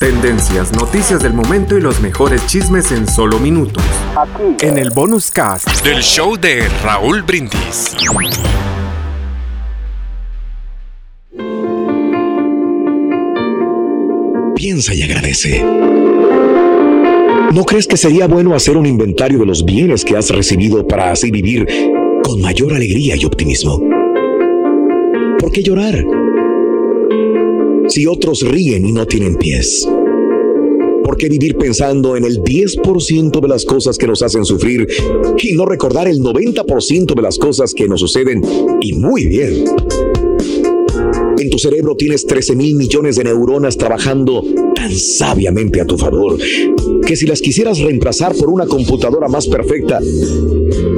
Tendencias, noticias del momento y los mejores chismes en solo minutos. En el bonus cast. Del show de Raúl Brindis. Piensa y agradece. ¿No crees que sería bueno hacer un inventario de los bienes que has recibido para así vivir con mayor alegría y optimismo? ¿Por qué llorar? Si otros ríen y no tienen pies. ¿Por qué vivir pensando en el 10% de las cosas que nos hacen sufrir y no recordar el 90% de las cosas que nos suceden y muy bien? En tu cerebro tienes 13 mil millones de neuronas trabajando tan sabiamente a tu favor que si las quisieras reemplazar por una computadora más perfecta,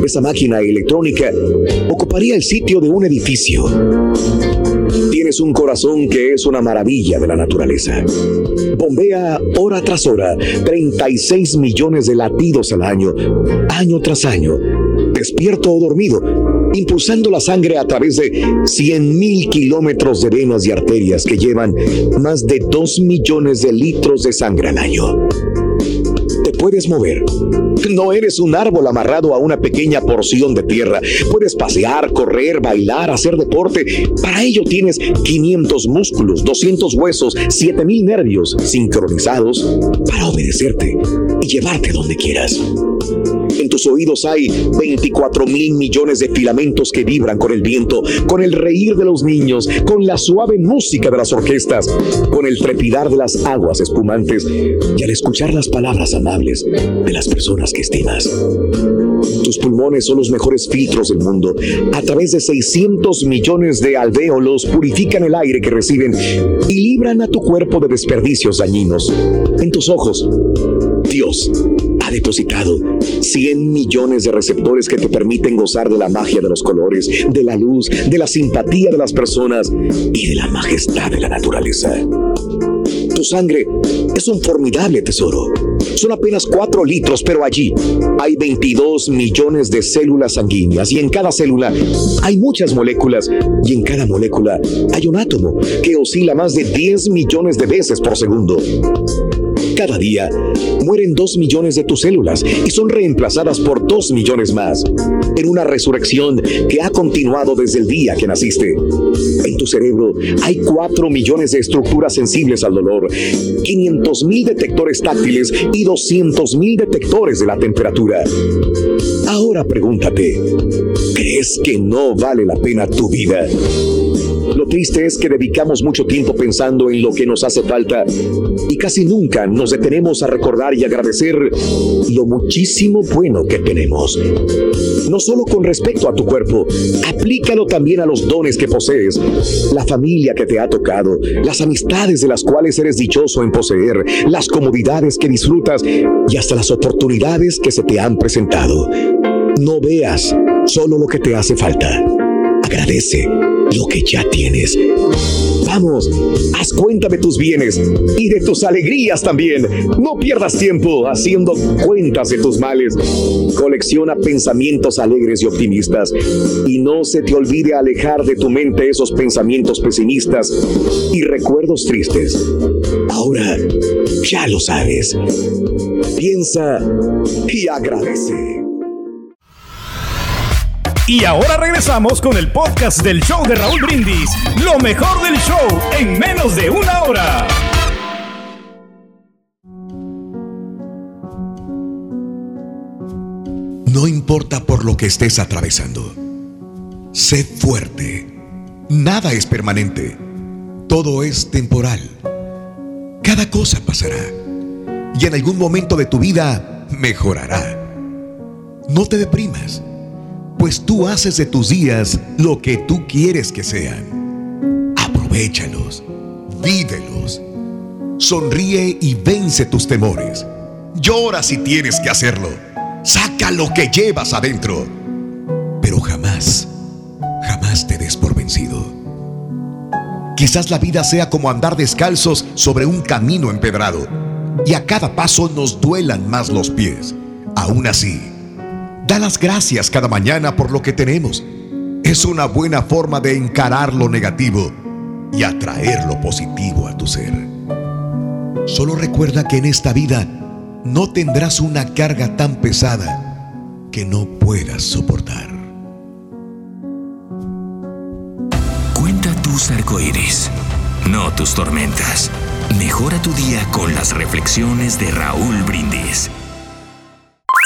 esa máquina electrónica ocuparía el sitio de un edificio. Tienes un corazón que es una maravilla de la naturaleza. Bombea hora tras hora 36 millones de latidos al año, año tras año, despierto o dormido, impulsando la sangre a través de 100 mil kilómetros de venas y arterias que llevan más de 2 millones de litros de sangre al año. Te puedes mover. No eres un árbol amarrado a una pequeña porción de tierra. Puedes pasear, correr, bailar, hacer deporte. Para ello tienes 500 músculos, 200 huesos, 7000 nervios sincronizados para obedecerte y llevarte donde quieras. En tus oídos hay 24 mil millones de filamentos que vibran con el viento, con el reír de los niños, con la suave música de las orquestas, con el trepidar de las aguas espumantes y al escuchar las palabras amables de las personas que estimas. Tus pulmones son los mejores filtros del mundo. A través de 600 millones de alvéolos purifican el aire que reciben y libran a tu cuerpo de desperdicios dañinos. En tus ojos, Dios depositado 100 millones de receptores que te permiten gozar de la magia de los colores, de la luz, de la simpatía de las personas y de la majestad de la naturaleza. Tu sangre es un formidable tesoro. Son apenas 4 litros, pero allí hay 22 millones de células sanguíneas y en cada célula hay muchas moléculas y en cada molécula hay un átomo que oscila más de 10 millones de veces por segundo. Cada día mueren 2 millones de tus células y son reemplazadas por 2 millones más en una resurrección que ha continuado desde el día que naciste. En tu cerebro hay 4 millones de estructuras sensibles al dolor, 500 mil detectores táctiles y 200 mil detectores de la temperatura. Ahora pregúntate, ¿crees que no vale la pena tu vida? Lo triste es que dedicamos mucho tiempo pensando en lo que nos hace falta y casi nunca nos detenemos a recordar y agradecer lo muchísimo bueno que tenemos. No solo con respecto a tu cuerpo, aplícalo también a los dones que posees, la familia que te ha tocado, las amistades de las cuales eres dichoso en poseer, las comodidades que disfrutas y hasta las oportunidades que se te han presentado. No veas solo lo que te hace falta. Agradece lo que ya tienes. Vamos, haz cuenta de tus bienes y de tus alegrías también. No pierdas tiempo haciendo cuentas de tus males. Colecciona pensamientos alegres y optimistas y no se te olvide alejar de tu mente esos pensamientos pesimistas y recuerdos tristes. Ahora ya lo sabes. Piensa y agradece. Y ahora regresamos con el podcast del show de Raúl Brindis. Lo mejor del show en menos de una hora. No importa por lo que estés atravesando. Sé fuerte. Nada es permanente. Todo es temporal. Cada cosa pasará. Y en algún momento de tu vida mejorará. No te deprimas pues tú haces de tus días lo que tú quieres que sean. Aprovechalos, vívelos. Sonríe y vence tus temores. Llora si tienes que hacerlo. Saca lo que llevas adentro. Pero jamás, jamás te des por vencido. Quizás la vida sea como andar descalzos sobre un camino empedrado y a cada paso nos duelan más los pies. Aún así, da las gracias cada mañana por lo que tenemos. Es una buena forma de encarar lo negativo y atraer lo positivo a tu ser. Solo recuerda que en esta vida no tendrás una carga tan pesada que no puedas soportar. Cuenta tus arcoíris, no tus tormentas. Mejora tu día con las reflexiones de Raúl Brindis.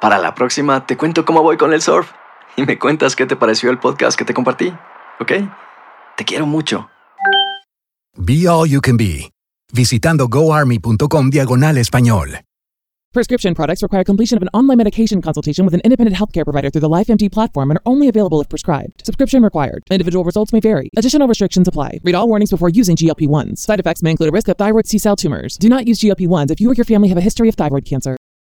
Para la próxima te cuento cómo voy con el surf y me cuentas qué te pareció el podcast que te compartí, ¿ok? Te quiero mucho. Be All You Can Be, visitando goarmy.com diagonal español. Prescription products require completion of an online medication consultation with an independent healthcare provider through the LifeMD platform and are only available if prescribed. Subscription required. Individual results may vary. Additional restrictions apply. Read all warnings before using GLP 1s. Side effects may include a risk of thyroid C cell tumors. Do not use GLP 1s if you or your family have a history of thyroid cancer.